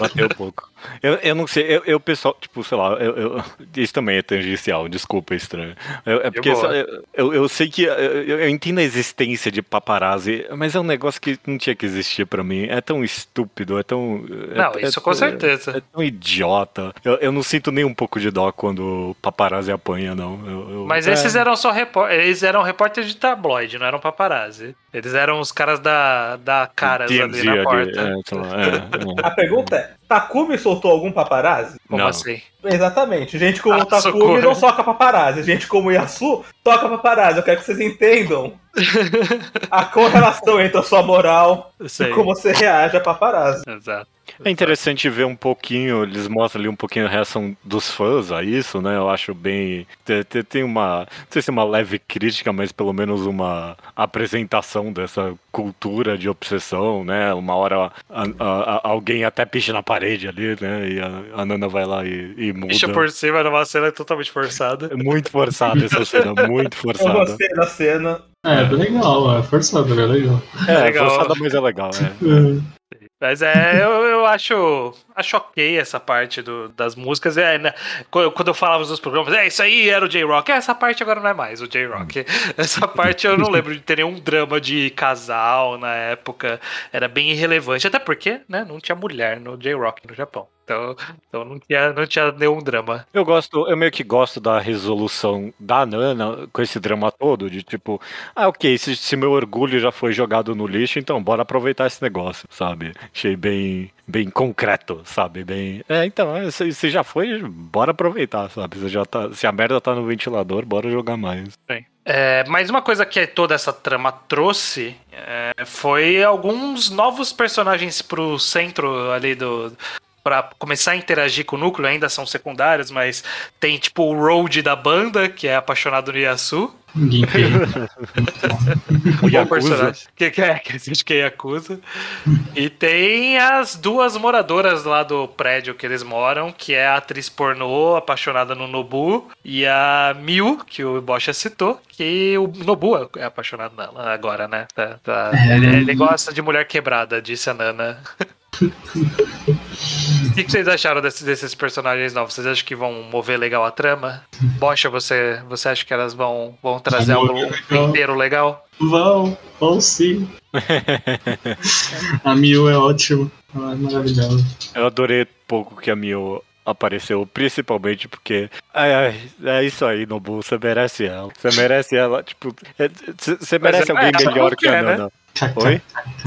Bateu pouco. Eu, eu não sei, eu, eu pessoal, tipo, sei lá, eu, eu- isso também é tangencial, desculpa, estranho. Eu- é porque eu, eu, eu sei que eu, entendo a existência de paparazzi, mas é um negócio que não tinha que existir pra mim. É tão estúpido, é tão. é- Não, é- isso com é- certeza. É tão idiota. Eu, eu não sinto nem um pouco de dó quando paparazzi apanha, não. Eu- eu- Mas é, esses eram só repórteres. Eles eram repórteres de tabloide, não eram paparazzi. Eles eram os caras da, da caras ali na porta. é, é, é. A pergunta é: Takumi soltou algum paparazzi? Como Não. assim? Exatamente. Gente como Ah, o Takumi socorro. não soca paparazzi. Gente como o Yasu toca paparazzi. Eu quero que vocês entendam a correlação entre a sua moral e como você reage a paparazzi. Exato. É interessante ver um pouquinho, eles mostram ali um pouquinho a reação dos fãs a isso, né? Eu acho bem. te- te- Tem uma. Não sei se é uma leve crítica, mas pelo menos uma apresentação dessa cultura de obsessão, né? Uma hora a- a- a- alguém até picha na parede ali, né? E a, a Nana vai lá e, e muda. Deixa por cima numa cena totalmente forçada. É muito forçada essa cena, muito Eu forçada. gostei da cena. É, bem legal, é forçado, é legal. É, legal. forçada, mas é legal, é. Mas é, eu, eu acho, acho ok essa parte do, das músicas. É, né, quando eu falava nos programas, é, isso aí era o J-Rock. É, essa parte agora não é mais o J-Rock. Essa parte eu não lembro de ter nenhum drama de casal na época. Era bem irrelevante. Até porque, né, não tinha mulher no J-Rock no Japão. Então, então não, tinha, não tinha nenhum drama. Eu gosto, eu meio que gosto da resolução da Nana com esse drama todo, de tipo, ah, ok, se, se meu orgulho já foi jogado no lixo, então bora aproveitar esse negócio, sabe? Achei bem, bem concreto, sabe? Bem. É, então, é, se, se já foi, bora aproveitar, sabe? Se, já tá, se a merda tá no ventilador, bora jogar mais. É, mas uma coisa que toda essa trama trouxe é, foi alguns novos personagens pro centro ali do. Pra começar a interagir com o núcleo, ainda são secundários, mas tem tipo o Road da banda, que é apaixonado no Yasu. Ginpei. O personagem. Que, que é, que existe quem acusa. E tem as duas moradoras lá do prédio que eles moram, que é a atriz pornô apaixonada no Nobu e a Miu, que o Bocha citou, que o Nobu é apaixonado nela agora, né? Tá- tá- Ele, ele gosta de mulher quebrada, disse a Nana. O que, que vocês acharam desses, desses personagens novos? Vocês acham que vão mover legal a trama? Bocha, você, você acha que elas vão, vão trazer algo um legal. inteiro legal? Vão, vão sim. a Miu é ótimo. Ela é maravilhosa. Eu adorei pouco que a Mio apareceu, principalmente porque. Ai, ai, é isso aí, Nobu, você merece ela. Você merece ela, tipo. é- Você merece é- alguém melhor que a quer, né? Nana. Oi?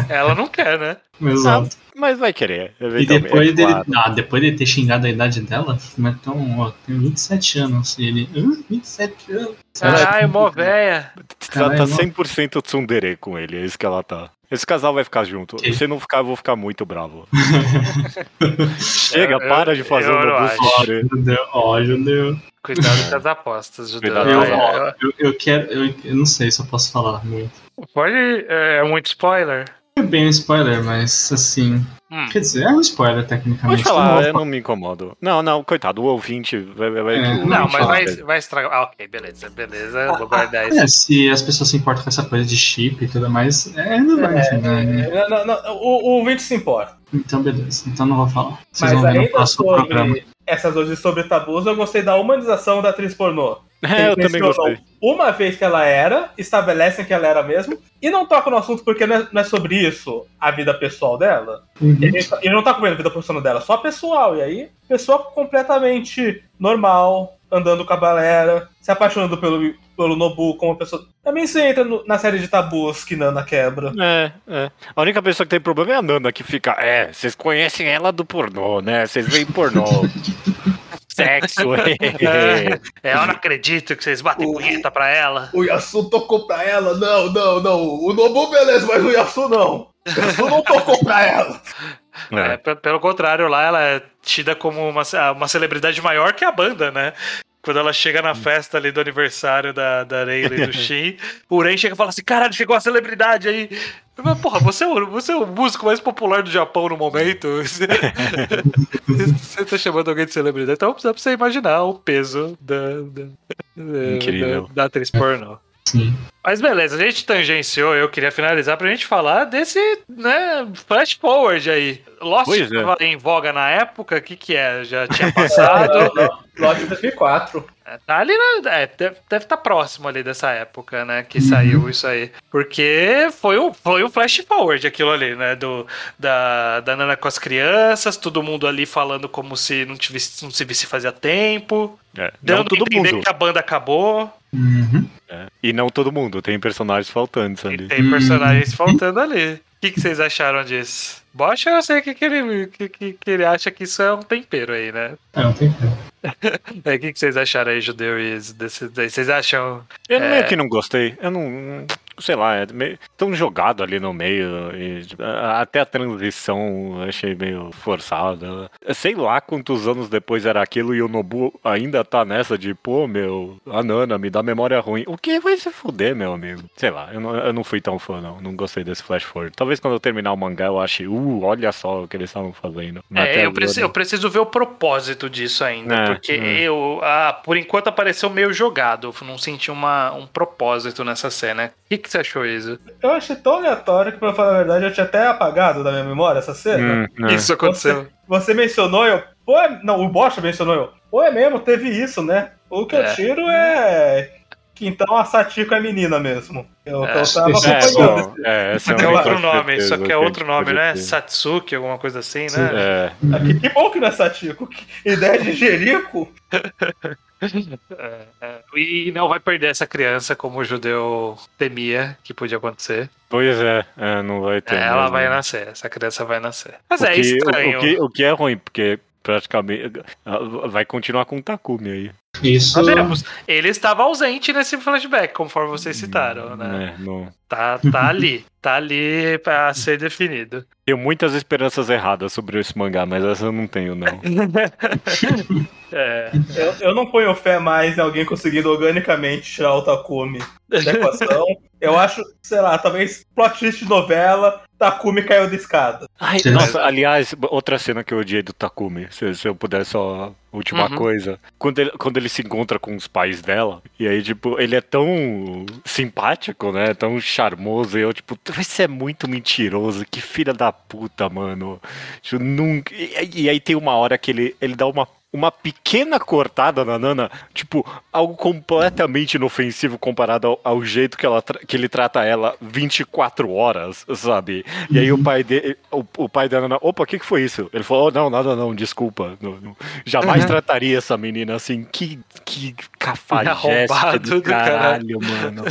Ela não quer, né? Exato. Mas vai querer, E depois é dele, claro. ah, depois de ter xingado a idade dela, mas tão, ó, tem 27 anos. E ele, "Hã? 27 anos. Ai, mó véia. Ela tá Caralho, 100% tsundere com ele, é isso que ela tá. Esse casal vai ficar junto. Ok. Se não ficar, eu vou ficar muito bravo. Chega, Eu- para de fazer eu o Nobu sofrer. Ó, judeu. Cuidado com as apostas, Judeu. Eu, É, é- eu, eu quero, eu, eu não sei se eu posso falar muito. Pode. É muito spoiler. É bem um spoiler, mas assim. Hum. Quer dizer, é um spoiler tecnicamente. Pode Não falar, eu não me incomodo. Não, não, coitado, o ouvinte vai. vai, vai- É, o Não, mas vai, vai- vai estragar. Ah, ok, beleza, beleza. Eu vou guardar É, isso. se as pessoas se importam com essa coisa de chip e tudo mais, é relevante, né? É, não, não, o, o ouvinte se importa. Então, beleza. Então não vou falar. Vocês Mas vão ver no próximo programa. sobre essas coisas sobre tabus, eu gostei da humanização da atriz pornô. É, eu também gostei. Uma vez que ela era, estabelecem que ela era mesmo, e não toca no assunto porque não é, não é sobre isso a vida pessoal dela. Uhum. Ele, ele não tá comendo a vida profissional dela, só pessoal. E aí, pessoa completamente normal, andando com a galera, se apaixonando pelo, pelo Nobu como uma pessoa. Também você entra no- na série de tabus que Nana quebra. É, é. A única pessoa que tem problema é a Nana, que fica. É, vocês conhecem ela do pornô, né? Vocês veem pornô. Sexo, é. É, eu não acredito que vocês batem O- punheta pra ela. O Yasu tocou pra ela? Não, não, não. O Nobu, beleza, mas o Yasu não. O Yasu não tocou pra ela. É, É. pe- pelo contrário, lá ela é tida como uma, uma celebridade maior que a banda, né? Quando ela chega na festa ali do aniversário da, da Rayleigh e do Shin, o Ren chega e fala assim: caralho, chegou a celebridade aí. Mas, porra, você é, o, você é o músico mais popular do Japão no momento. Você, você tá chamando alguém de celebridade. Então dá pra você imaginar o peso da, da, da- da, da atriz pornô. Sim. Mas beleza, a gente tangenciou, eu queria finalizar pra gente falar desse, né, flash forward aí. Lost Pois é. tava em voga na época, o que que é? Já tinha passado? Lote 2004. É, tá ali, na, é, deve estar próximo ali dessa época, né, que Uhum. saiu isso aí. Porque foi um, foi um flash forward aquilo ali, né, do, da, da Nana com as crianças, todo mundo ali falando como se não, tivesse, não se visse fazia tempo, É. dando Não todo entender mundo. que a banda acabou. Uhum. É. E não todo mundo, tem personagens faltantes E ali. tem personagens faltando ali. O que, que vocês acharam disso? Bosch, eu sei que, que, ele, que, que, que ele acha que isso é um tempero aí, né? É, não tem É, O que, que vocês acharam aí, judeu? e desse, daí? Vocês acham. Eu É. meio que não gostei. Eu não. Sei lá, é meio, tão jogado ali no meio. e, tipo, até a transição achei meio forçada. Sei lá quantos anos depois era aquilo e o Nobu ainda tá nessa de, pô, meu, a Nana me dá memória ruim. O que vai se fuder, meu amigo? Sei lá, eu não, eu não fui tão fã, não. Não gostei desse flash forward. Talvez quando eu terminar o mangá eu ache, uh, olha só o que eles estavam fazendo. É, eu preciso, eu preciso ver o propósito disso ainda. É, porque é. eu. Ah, por enquanto apareceu meio jogado. Eu não senti uma, um propósito nessa cena. O que, que você achou, Isa? Eu achei tão aleatório que, pra falar a verdade, eu tinha até apagado da minha memória essa cena. Hum, é. Isso aconteceu. Você mencionou, eu. Pô, é- não, o Bosch mencionou, eu. Pô, é mesmo, teve isso, né? O que É. eu tiro é. Que então a Satiko é menina mesmo. Eu, É, eu tava isso É, acompanhando. bom, é, Só que é outro nome, certeza só que é outro nome, né? Satsuki, alguma coisa assim, Sim. né? É, Aqui, que bom que não é Satiko. Que ideia de Jerico. É, é. E não vai perder essa criança como o judeu temia que podia acontecer. pois é, é, não vai ter. É, ela mesmo. vai nascer, essa criança vai nascer. Mas O é que- estranho. O, o que, o que é ruim, porque praticamente ah, vai continuar com o Takumi aí. Isso. Sabemos. Ele estava ausente nesse flashback, conforme vocês citaram, né? É, não- Tá, tá ali. Tá ali pra ser definido. Tenho muitas esperanças erradas sobre esse mangá, mas essa eu não tenho, não. É, Eu, eu não ponho fé mais em alguém conseguindo organicamente tirar o Takumi da equação. Eu acho, sei lá, talvez plot twist de novela, Takumi caiu da escada. Ai, nossa, aliás, outra cena que eu odiei do Takumi, se, se eu puder só. Última Uhum. coisa. Quando ele, quando ele se encontra com os pais dela, e aí, tipo, ele é tão simpático, né? Tão charmoso, e eu, tipo, você é muito mentiroso, que filha da puta, mano. Tipo, nunca... e, e aí tem uma hora que ele, ele dá uma uma pequena cortada na Nana, tipo, algo completamente inofensivo comparado ao, ao jeito que, ela, que ele trata ela 24 horas, sabe? E aí o pai o, o pai da Nana, opa, o que, que foi isso? Ele falou, oh, não, nada não, desculpa. Não, não. Jamais trataria essa menina assim. Que, que cafajeste Arrombado do caralho. mano.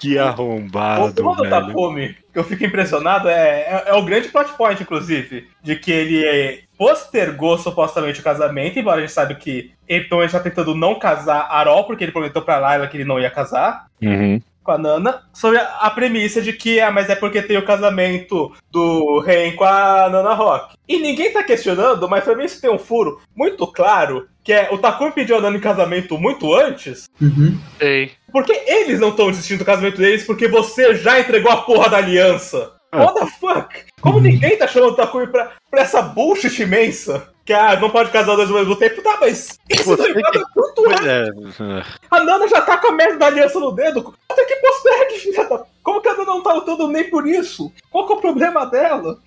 Que arrombado, O velho. Takumi, que eu fico impressionado, é, é, é o grande plot point, inclusive, de que ele postergou supostamente o casamento, embora a gente sabe que ele pelo menos tá tentando não casar Arol, porque ele prometeu pra Layla que ele não ia casar Uhum. Com a Nana, sobre a, premissa de que, ah, mas é porque tem o casamento do Ren com a Nana Rock. E ninguém tá questionando, mas pra mim isso tem um furo muito claro, que é o Takumi pediu a Nana em casamento muito antes, Uhum. Sei. porque eles não estão desistindo do casamento deles porque você já entregou a porra da aliança. Ah. What the fuck? Como ninguém tá chamando o Takumi pra, pra essa bullshit imensa? Que ah, não pode casar dois ao mesmo tempo. Tá, mas isso não é muito Pois rápido. é. A Nana já tá com a merda da aliança no dedo. Até que postergue, filha da... Como que a Nana não tá lutando nem por isso? Qual que é o problema dela?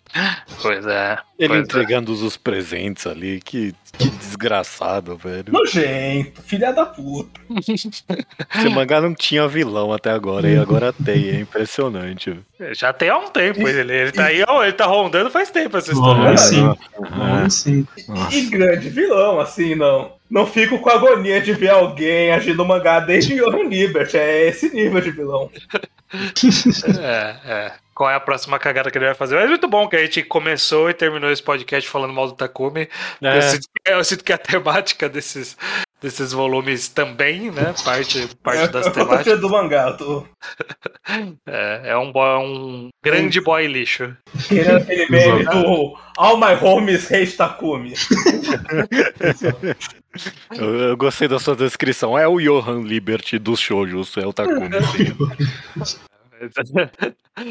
Pois é. Ele pois é. entregando os presentes ali, que, que desgraçado, velho. Nojento, filha da puta. Esse mangá não tinha vilão até agora, e agora tem, é impressionante. Já tem há um tempo ele. Ele tá aí, ó, ele tá rondando faz tempo essa história. 5. Volume 5. E grande vilão, assim, não. Não fico com a agonia de ver alguém agindo mangá desde Johan Libert. É esse nível de vilão. É, é. Qual é a próxima cagada que ele vai fazer? Mas é muito bom que a gente começou e terminou esse podcast falando mal do Takumi. É. Eu, sinto, eu sinto que a temática desses, desses volumes também, né? Parte, parte das eu tô temáticas. cheio do mangá, tô É, é um, boy, um grande boy lixo. querendo aquele meme do All My Homies Hate Takumi. Eu, eu gostei da sua descrição. É o Johan Liberty dos shoujos, é o Takumi.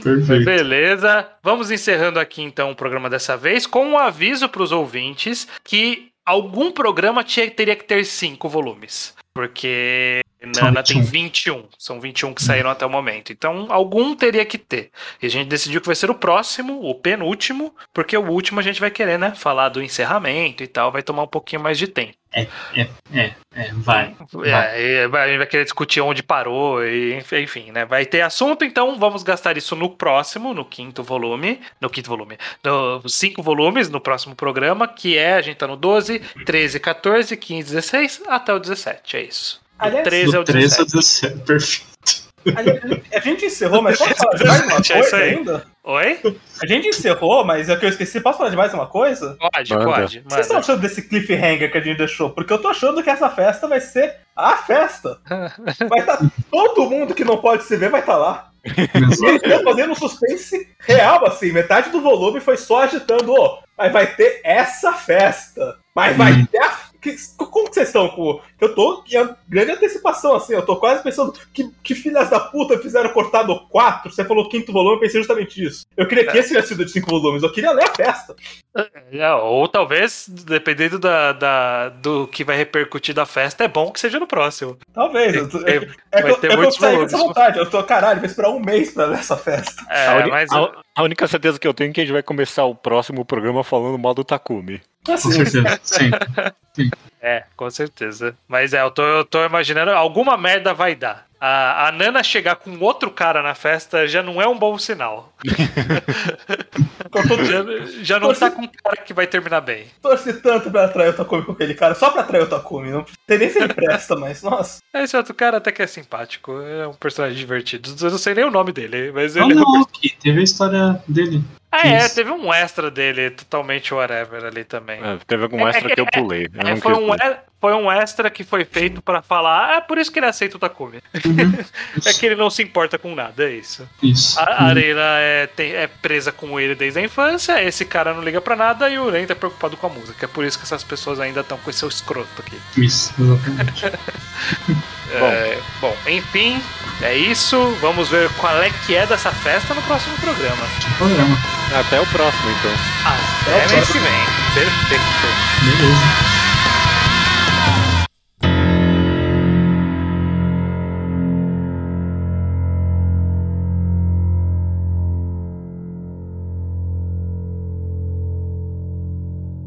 Perfeito. Beleza. Vamos encerrando aqui então o programa dessa vez com um aviso para os ouvintes que algum programa tinha- teria que ter cinco volumes. Porque Nana tem 21. 21. São 21 que saíram até o momento. Então, algum teria que ter. E a gente decidiu que vai ser o próximo, o penúltimo, porque o último a gente vai querer, né? Falar do encerramento e tal. Vai tomar um pouquinho mais de tempo. É, é, vai. É, e vai- a gente vai querer discutir onde parou, e enf- enfim, né? Vai ter assunto, então vamos gastar isso no próximo, no quinto volume. No quinto volume. Nos cinco volumes, no próximo programa, que é, a gente tá no 12, 13, 14, 15, 16, até o 17. É isso. Do Aliás, 13 ao Do 13 ao 17. 17. Perfeito. A gente encerrou, mas posso falar de mais uma É isso coisa aí. ainda? Oi? A gente encerrou, mas é o que eu esqueci. Posso falar de mais uma coisa? Pode, Manda. pode. Vocês estão achando desse cliffhanger que a gente deixou? Porque eu tô achando que essa festa vai ser a festa. Vai estar todo mundo que não pode se ver vai estar lá. Exato. Eles estão fazendo um suspense real, assim. Metade do volume foi só agitando, ó. Mas vai ter essa festa. Mas vai Hum. ter a. que- como que vocês estão com. Eu tô em grande antecipação, assim. Eu tô quase pensando que, que filhas da puta fizeram cortar do 4. Você falou quinto volume, eu pensei justamente isso. Eu queria que esse tivesse sido de 5 volumes. Eu queria ler a festa. É, ou talvez, dependendo da, da- do que vai repercutir da festa, é bom que seja no próximo. Talvez. Eu tô, É, é, que vai eu, ter é que eu muitos dessa volumes. vontade. Eu tô, caralho, vou esperar um mês pra ler essa festa. É, a, mas. a- a única certeza que eu tenho é que a gente vai começar o próximo programa falando mal do Takumi. Com certeza. Sim. É, com certeza. Mas é, eu tô, eu tô imaginando, alguma merda vai dar. A, a Nana chegar com outro cara na festa já não é um bom sinal. já, já não tá com um cara que vai terminar bem. Torci tanto pra atrair o Takumi com aquele cara, só pra atrair o Takumi. Não sei nem se ele presta, mas nossa. Esse outro cara até que é simpático, é um personagem divertido. Eu não sei nem o nome dele, mas Não, ele é um não, aqui. Teve a história dele. Ah, é, teve um extra dele, totalmente whatever ali também. É, teve algum É, extra é que eu que- pulei. eu É, foi, um, foi um extra que foi feito pra falar, ah, é por isso que ele aceita o Takumi. É que ele não se importa com nada, é isso. Isso. A a Arena é, tem- é presa com ele desde a infância, esse cara não liga pra nada e o Ren tá preocupado com a música. É por isso que essas pessoas ainda estão com esse seu escroto aqui. Isso, exatamente. É, bom, enfim, é isso. Vamos ver qual é que é dessa festa no próximo programa. Programa. Até o próximo, então. Até mês que vem. Perfeito. Beleza.